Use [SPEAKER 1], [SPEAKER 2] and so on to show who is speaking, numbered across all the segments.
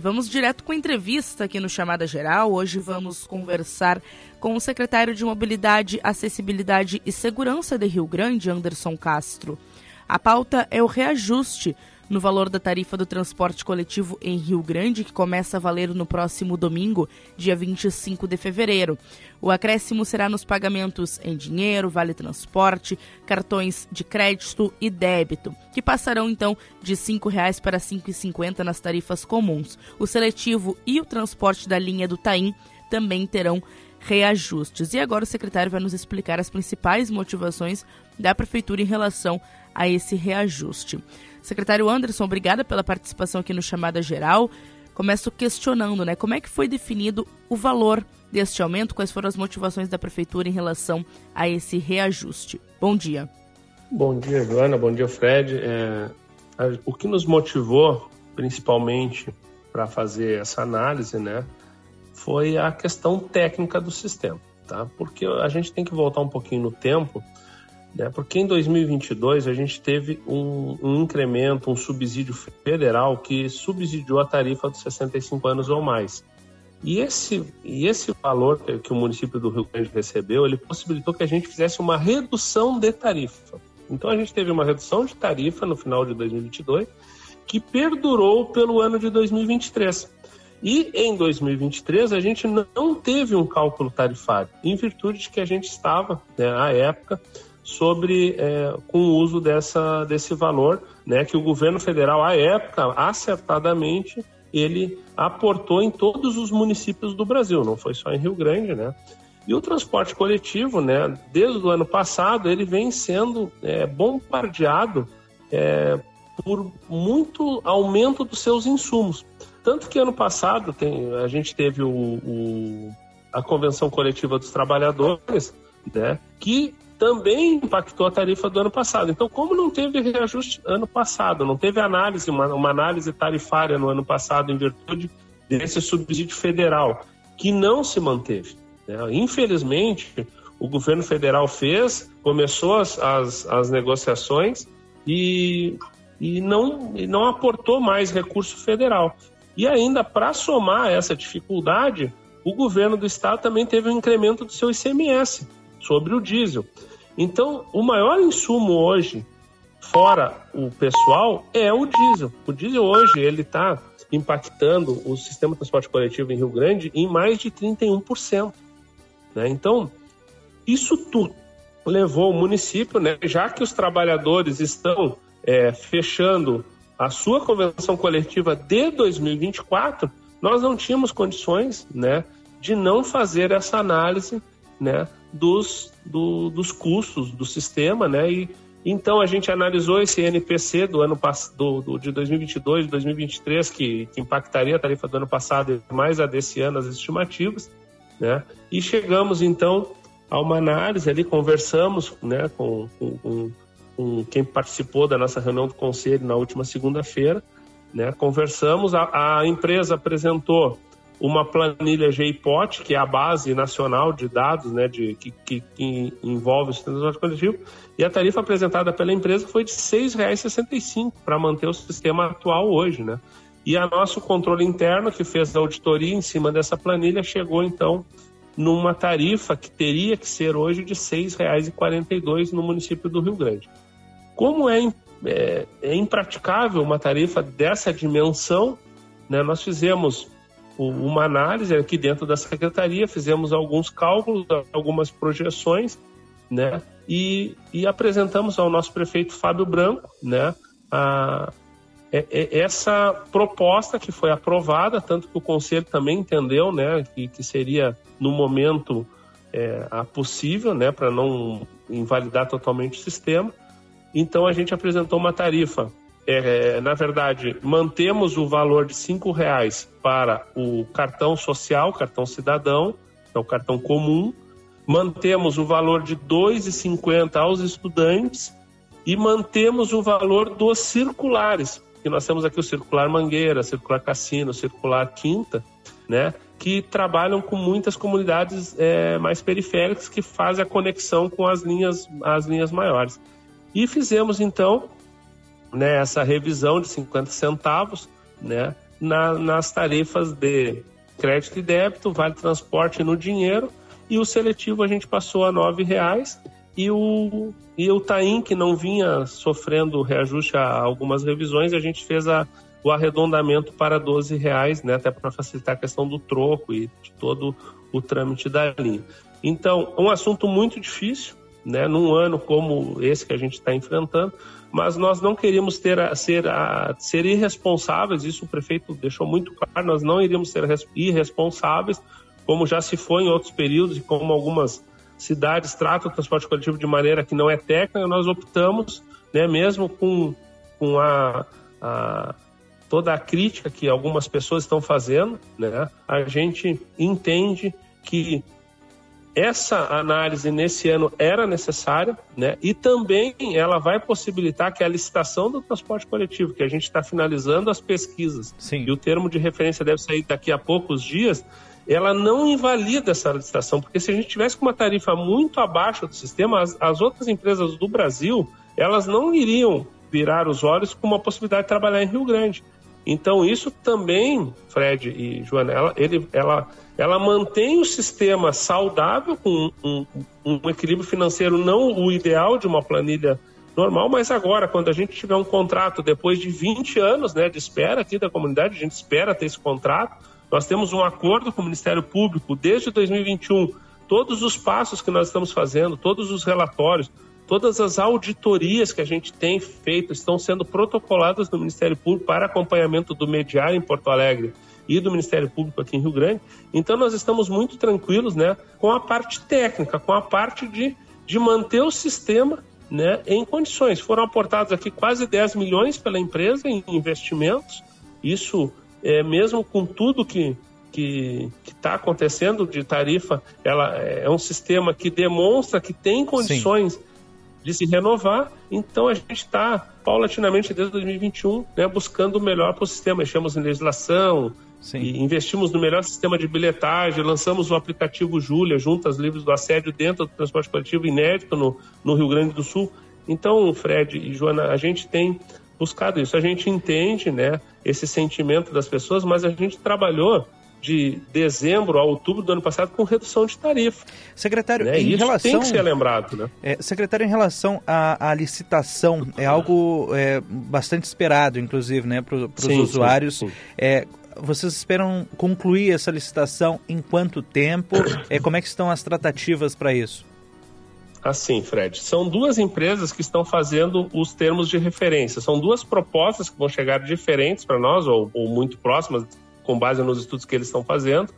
[SPEAKER 1] E vamos direto com a entrevista aqui no Chamada Geral. Hoje vamos conversar com o secretário de Mobilidade, Acessibilidade e Segurança de Rio Grande, Anderson Castro. A pauta é o reajuste no valor da tarifa do transporte coletivo em Rio Grande, que começa a valer no próximo domingo, dia 25 de fevereiro. O acréscimo será nos pagamentos em dinheiro, vale transporte, cartões de crédito e débito, que passarão então de R$ 5,00 para R$ 5,50 nas tarifas comuns. O seletivo e o transporte da linha do Taim também terão reajustes. E agora o secretário vai nos explicar as principais motivações da prefeitura em relação a esse reajuste. Secretário Anderson, obrigada pela participação aqui no Chamada Geral. Começo questionando, né? Como é que foi definido o valor deste aumento? Quais foram as motivações da prefeitura em relação a esse reajuste? Bom dia.
[SPEAKER 2] Bom dia, Joana. Bom dia, Fred. É, o que nos motivou, principalmente, para fazer essa análise, né, foi a questão técnica do sistema, tá? Porque a gente tem que voltar um pouquinho no tempo né? Porque em 2022 a gente teve um, um, incremento, um subsídio federal que subsidiou a tarifa dos 65 anos ou mais. E esse, e esse valor que, o município do Rio Grande recebeu, ele possibilitou que a gente fizesse uma redução de tarifa. Então a gente teve uma redução de tarifa no final de 2022 que perdurou pelo ano de 2023. E em 2023 a gente não teve um cálculo tarifário, em virtude de que a gente estava, né, à época, sobre é, com o uso dessa, desse valor, né, que o governo federal, à época, acertadamente, ele aportou em todos os municípios do Brasil, não foi só em Rio Grande, né? E o transporte coletivo, né, desde o ano passado, ele vem sendo é, bombardeado é, por muito aumento dos seus insumos. Tanto que ano passado tem, a gente teve o, o, a Convenção Coletiva dos Trabalhadores, né, que também impactou a tarifa do ano passado. Então, como não teve reajuste ano passado, não teve análise, uma, uma análise tarifária no ano passado em virtude desse subsídio federal, que não se manteve. Né? Infelizmente, o governo federal fez, começou as, as, as negociações e, e, não, e não aportou mais recurso federal. E ainda, para somar essa dificuldade, o governo do estado também teve um incremento do seu ICMS sobre o diesel. Então, o maior insumo hoje, fora o pessoal, é o diesel. O diesel hoje ele está impactando o sistema de transporte coletivo em Rio Grande em mais de 31%. Né? Então, isso tudo levou o município, né, já que os trabalhadores estão é, fechando a sua convenção coletiva de 2024, nós não tínhamos condições né, de não fazer essa análise né, dos, do, dos custos do sistema, né? E então a gente analisou esse NPC do ano do, do, de 2022 e 2023 que, que impactaria a tarifa do ano passado e mais a desse ano as estimativas, né? E chegamos então a uma análise ali, conversamos, né, com, com, com quem participou da nossa reunião do conselho na última segunda-feira, né? Conversamos, a, a empresa apresentou uma planilha GIPOT, que é a base nacional de dados né, de, que, que, que envolve o sistema de transporte coletivo, e a tarifa apresentada pela empresa foi de R$ 6,65 para manter o sistema atual hoje. Né? E a nosso controle interno, que fez a auditoria em cima dessa planilha, chegou então numa tarifa que teria que ser hoje de R$ 6,42 no município do Rio Grande. Como é, é, é impraticável uma tarifa dessa dimensão, né, nós fizemos uma análise aqui dentro da secretaria, fizemos alguns cálculos, algumas projeções, né? E, e apresentamos ao nosso prefeito Fábio Branco, né? A, essa proposta que foi aprovada, tanto que o conselho também entendeu, né? Que, que seria no momento é, a possível, né? Para não invalidar totalmente o sistema. Então a gente apresentou uma tarifa é, na verdade, mantemos o valor de cinco reais para o cartão social, cartão cidadão, é o cartão comum, mantemos o valor de R$ 2,50 aos estudantes e mantemos o valor dos circulares, que nós temos aqui o circular Mangueira, circular Cassino, circular Quinta, né, que trabalham com muitas comunidades é, mais periféricas que fazem a conexão com as linhas, as linhas maiores. E fizemos então né, essa revisão de 50 centavos, né, na, nas tarifas de crédito e débito, vale transporte no dinheiro, e o seletivo a gente passou a R$ reais e o, e o Taim, que não vinha sofrendo reajuste a algumas revisões, a gente fez a, o arredondamento para 12 reais, né, até para facilitar a questão do troco e de todo o trâmite da linha. Então, um assunto muito difícil, né, num ano como esse que a gente está enfrentando, mas nós não queríamos ter a, ser, a, ser irresponsáveis, isso o prefeito deixou muito claro, nós não iríamos ser irresponsáveis, como já se foi em outros períodos e como algumas cidades tratam o transporte coletivo de maneira que não é técnica, nós optamos, né, mesmo com, com a, a toda a crítica que algumas pessoas estão fazendo, né, a gente entende que essa análise nesse ano era necessária, né? E também ela vai possibilitar que a licitação do transporte coletivo, que a gente está finalizando as pesquisas, Sim. e o termo de referência deve sair daqui a poucos dias, ela não invalida essa licitação, porque se a gente tivesse com uma tarifa muito abaixo do sistema, as, as outras empresas do Brasil, elas não iriam virar os olhos com uma possibilidade de trabalhar em Rio Grande. Então, isso também, Fred e Joana, ela, ele, ela, ela mantém o sistema saudável, com um, um, equilíbrio financeiro não o ideal de uma planilha normal, mas agora, quando a gente tiver um contrato, depois de 20 anos né, de espera aqui da comunidade, a gente espera ter esse contrato, nós temos um acordo com o Ministério Público desde 2021, todos os passos que nós estamos fazendo, todos os relatórios, Todas as auditorias que a gente tem feito estão sendo protocoladas no Ministério Público para acompanhamento do mediário em Porto Alegre e do Ministério Público aqui em Rio Grande. Então nós estamos muito tranquilos né, com a parte técnica, com a parte de, de manter o sistema né, em condições. Foram aportados aqui quase 10 milhões pela empresa em investimentos. Isso, é, mesmo com tudo que que está acontecendo de tarifa, ela é um sistema que demonstra que tem condições Sim de se renovar. Então a gente está paulatinamente desde 2021 né, buscando o melhor para o sistema. Mexemos em legislação, investimos no melhor sistema de bilhetagem, lançamos o aplicativo Júlia, junto às livros do assédio dentro do transporte coletivo inédito no, no Rio Grande do Sul. Então, Fred e Joana, a gente tem buscado isso. A gente entende né, esse sentimento das pessoas, mas a gente trabalhou de dezembro a outubro do ano passado com redução de tarifa.
[SPEAKER 3] Secretário, né? em Isso relação
[SPEAKER 2] tem que ser lembrado, né?
[SPEAKER 3] É, secretário, em relação à, à licitação, é algo é, bastante esperado, inclusive, né, para os usuários. Sim, sim. É, vocês esperam concluir essa licitação em quanto tempo? É, como é que estão as tratativas para isso?
[SPEAKER 2] Assim, Fred, são duas empresas que estão fazendo os termos de referência. São duas propostas que vão chegar diferentes para nós, ou, ou muito próximas com base nos estudos que eles estão fazendo.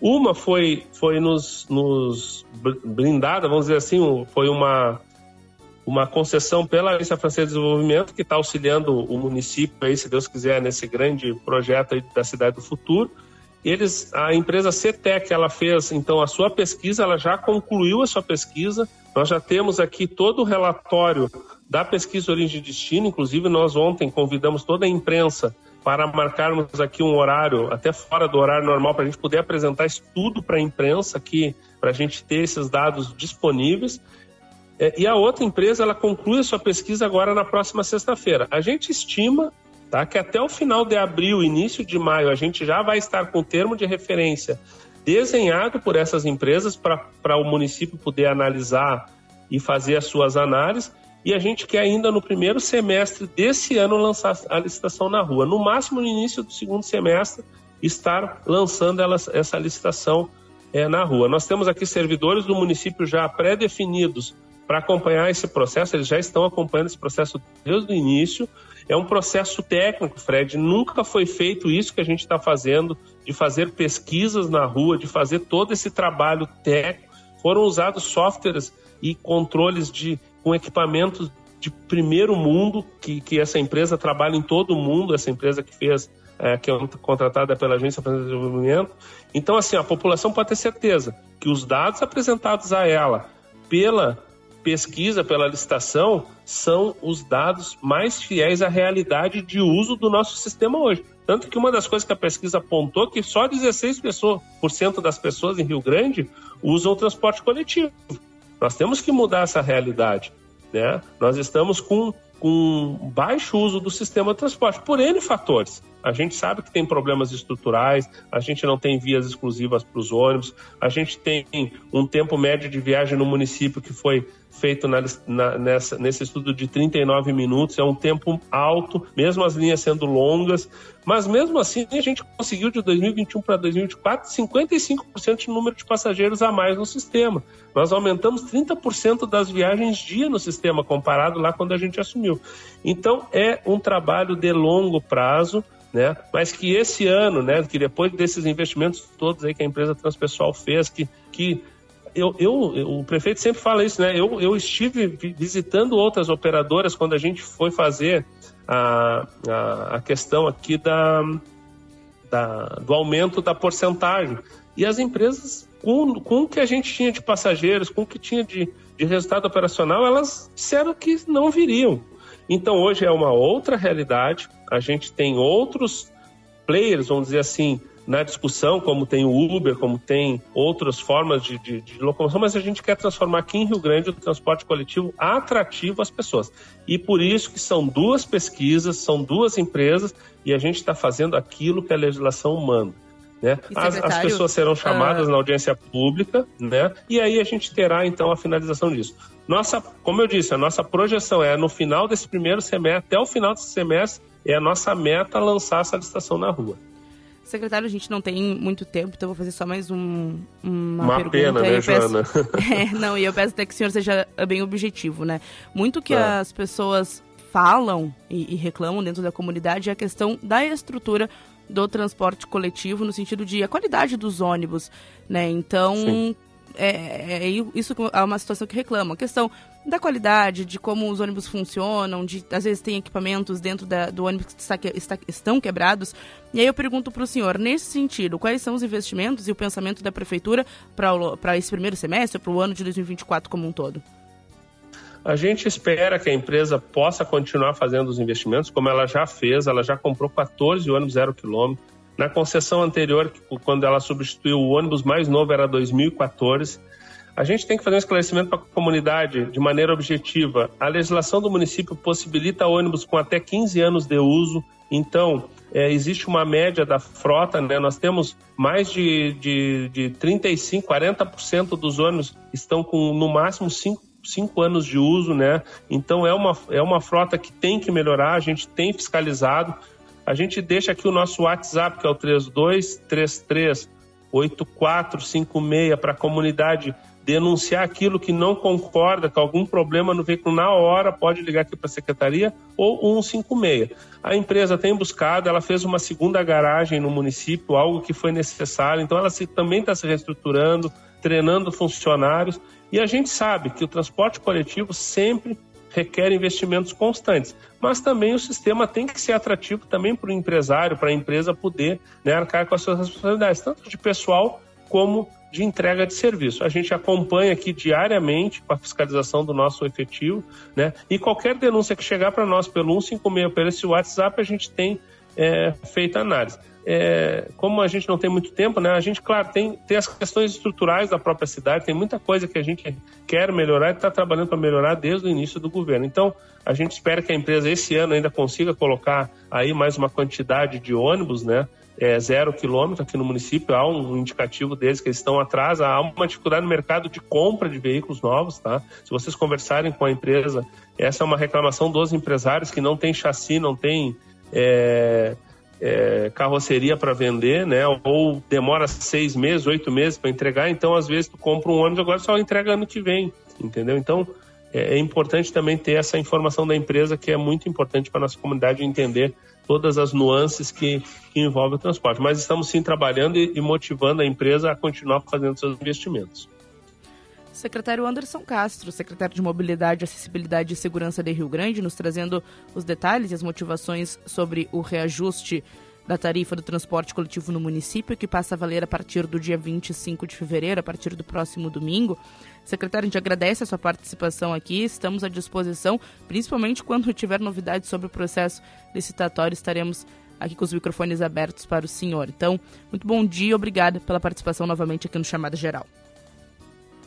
[SPEAKER 2] Uma foi, foi nos, nos blindada, vamos dizer assim, foi uma, uma concessão pela Agência Francesa de Desenvolvimento, que está auxiliando o município, aí, se Deus quiser, nesse grande projeto da Cidade do Futuro. Eles, a empresa CETEC, ela fez então a sua pesquisa, ela já concluiu a sua pesquisa. Nós já temos aqui todo o relatório da pesquisa origem e destino, inclusive nós ontem convidamos toda a imprensa para marcarmos aqui um horário, até fora do horário normal, para a gente poder apresentar isso tudo para a imprensa aqui, para a gente ter esses dados disponíveis. É, e a outra empresa, ela conclui a sua pesquisa agora na próxima sexta-feira. A gente estima tá, que até o final de abril, início de maio, a gente já vai estar com o termo de referência desenhado por essas empresas para o município poder analisar e fazer as suas análises e a gente quer ainda no primeiro semestre desse ano lançar a licitação na rua. No máximo no início do segundo semestre, estar lançando ela, essa licitação é, na rua. Nós temos aqui servidores do município já pré-definidos para acompanhar esse processo, eles já estão acompanhando esse processo desde o início. É um processo técnico, Fred. Nunca foi feito isso que a gente está fazendo, de fazer pesquisas na rua, de fazer todo esse trabalho técnico. Foram usados softwares e controles de com equipamentos de primeiro mundo, que, que essa empresa trabalha em todo o mundo, essa empresa que fez, é, que é contratada pela Agência de Desenvolvimento. Então, assim, a população pode ter certeza que os dados apresentados a ela pela pesquisa, pela licitação, são os dados mais fiéis à realidade de uso do nosso sistema hoje. Tanto que uma das coisas que a pesquisa apontou é que só 16% pessoas, por cento das pessoas em Rio Grande usam o transporte coletivo. Nós temos que mudar essa realidade. Né? Nós estamos com com baixo uso do sistema de transporte, por N fatores. A gente sabe que tem problemas estruturais, a gente não tem vias exclusivas para os ônibus, a gente tem um tempo médio de viagem no município que foi feito na, na, nessa, nesse estudo de 39 minutos, é um tempo alto, mesmo as linhas sendo longas, mas mesmo assim a gente conseguiu de 2021 para 2024 55% de número de passageiros a mais no sistema. Nós aumentamos 30% das viagens dia no sistema comparado lá quando a gente assumiu. Então é um trabalho de longo prazo, né? Mas que esse ano, né, que depois desses investimentos todos aí que a empresa Transpessoal fez, que, que eu, eu, o prefeito sempre fala isso, né? Eu, eu estive visitando outras operadoras quando a gente foi fazer a, a, a questão aqui da, da, do aumento da porcentagem. E as empresas, com, com o que a gente tinha de passageiros, com o que tinha de, de resultado operacional, elas disseram que não viriam. Então hoje é uma outra realidade, a gente tem outros players, vamos dizer assim, na discussão, como tem o Uber, como tem outras formas de, de, de, locomoção, mas a gente quer transformar aqui em Rio Grande o transporte coletivo atrativo às pessoas. E por isso que são duas pesquisas, são duas empresas, e a gente está fazendo aquilo que a legislação manda. Né? As, as, pessoas serão chamadas uh... na audiência pública, né? E aí a gente terá então a finalização disso. Nossa, como eu disse, a nossa projeção é no final desse primeiro semestre, até o final desse semestre, é a nossa meta lançar essa licitação na rua.
[SPEAKER 1] Secretário, a gente não tem muito tempo, então vou fazer só mais um, uma,
[SPEAKER 2] uma
[SPEAKER 1] pergunta.
[SPEAKER 2] pena, né,
[SPEAKER 1] peço...
[SPEAKER 2] Joana?
[SPEAKER 1] é, não, e eu peço até que o senhor seja bem objetivo, né? Muito que é. as pessoas falam e, e reclamam dentro da comunidade é a questão da estrutura do transporte coletivo, no sentido de a qualidade dos ônibus, né? Então, Sim é, é, isso é uma situação que reclamam. A questão da qualidade, de como os ônibus funcionam, de às vezes tem equipamentos dentro da, do ônibus que está, está, estão quebrados. E aí eu pergunto para o senhor, nesse sentido, quais são os investimentos e o pensamento da prefeitura para esse primeiro semestre, para o ano de 2024 como um todo?
[SPEAKER 2] A gente espera que a empresa possa continuar fazendo os investimentos, como ela já fez, ela já comprou 14 ônibus zero quilômetro, na concessão anterior, quando ela substituiu o ônibus mais novo, era 2014. A gente tem que fazer um esclarecimento para a comunidade de maneira objetiva. A legislação do município possibilita ônibus com até 15 anos de uso, então é, existe uma média da frota, né? nós temos mais de, de, de 35%, 40% dos ônibus estão com no máximo 5 cinco anos de uso, né? Então é uma, é uma frota que tem que melhorar, a gente tem fiscalizado. A gente deixa aqui o nosso WhatsApp, que é o 32338456, para a comunidade denunciar aquilo que não concorda com algum problema no veículo na hora, pode ligar aqui para a secretaria ou 156. A empresa tem buscado, ela fez uma segunda garagem no município, algo que foi necessário, então ela se, também está se reestruturando, treinando funcionários, e a gente sabe que o transporte coletivo sempre requer investimentos constantes. Mas também o sistema tem que ser atrativo também para o empresário, para a empresa poder né, arcar com as suas responsabilidades, tanto de pessoal como de entrega de serviço. A gente acompanha aqui diariamente com a fiscalização do nosso efetivo, né? E qualquer denúncia que chegar para nós pelo 156, pelo esse WhatsApp, a gente tem é, feito análise é, como a gente não tem muito tempo, né? A gente, claro, tem, tem as questões estruturais da própria cidade, tem muita coisa que a gente quer melhorar e está trabalhando para melhorar desde o início do governo. Então, a gente espera que a empresa esse ano ainda consiga colocar aí mais uma quantidade de ônibus, né? É, zero quilômetro aqui no município, há um indicativo deles que eles estão atrás, há uma dificuldade no mercado de compra de veículos novos, tá? Se vocês conversarem com a empresa, essa é uma reclamação dos empresários que não tem chassi, não tem é, é, carroceria para vender, né? Ou demora seis meses, oito meses para entregar, então às vezes tu compra um ônibus agora só entrega ano que vem, entendeu? Então é, é importante também ter essa informação da empresa que é muito importante para nossa comunidade entender todas as nuances que, que envolvem o transporte. Mas estamos sim trabalhando e, e motivando a empresa a continuar fazendo seus investimentos.
[SPEAKER 1] Secretário Anderson Castro, secretário de Mobilidade, Acessibilidade e Segurança de Rio Grande, nos trazendo os detalhes e as motivações sobre o reajuste da tarifa do transporte coletivo no município, que passa a valer a partir do dia 25 de fevereiro, a partir do próximo domingo. Secretário, a gente agradece a sua participação aqui, estamos à disposição, principalmente quando tiver novidades sobre o processo licitatório, estaremos aqui com os microfones abertos para o senhor. Então, muito bom dia, obrigada pela participação novamente aqui no Chamada Geral.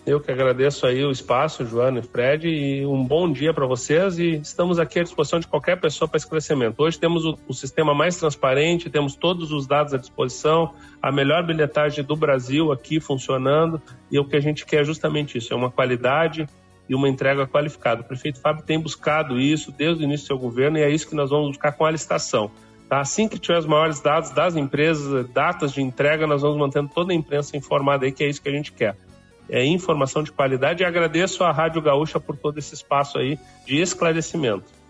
[SPEAKER 2] Eu que agradeço aí o espaço, Joana e Fred, e um bom dia para vocês e estamos aqui à disposição de qualquer pessoa para esclarecimento. Hoje temos o, o, sistema mais transparente, temos todos os dados à disposição, a melhor bilhetagem do Brasil aqui funcionando e o que a gente quer é justamente isso, é uma qualidade e uma entrega qualificada. O prefeito Fábio tem buscado isso desde o início do seu governo e é isso que nós vamos buscar com a licitação. Tá? Assim que tiver os maiores dados das empresas, datas de entrega, nós vamos mantendo toda a imprensa informada aí, que é isso que a gente quer é, informação de qualidade e agradeço à Rádio Gaúcha por todo esse espaço aí de esclarecimento.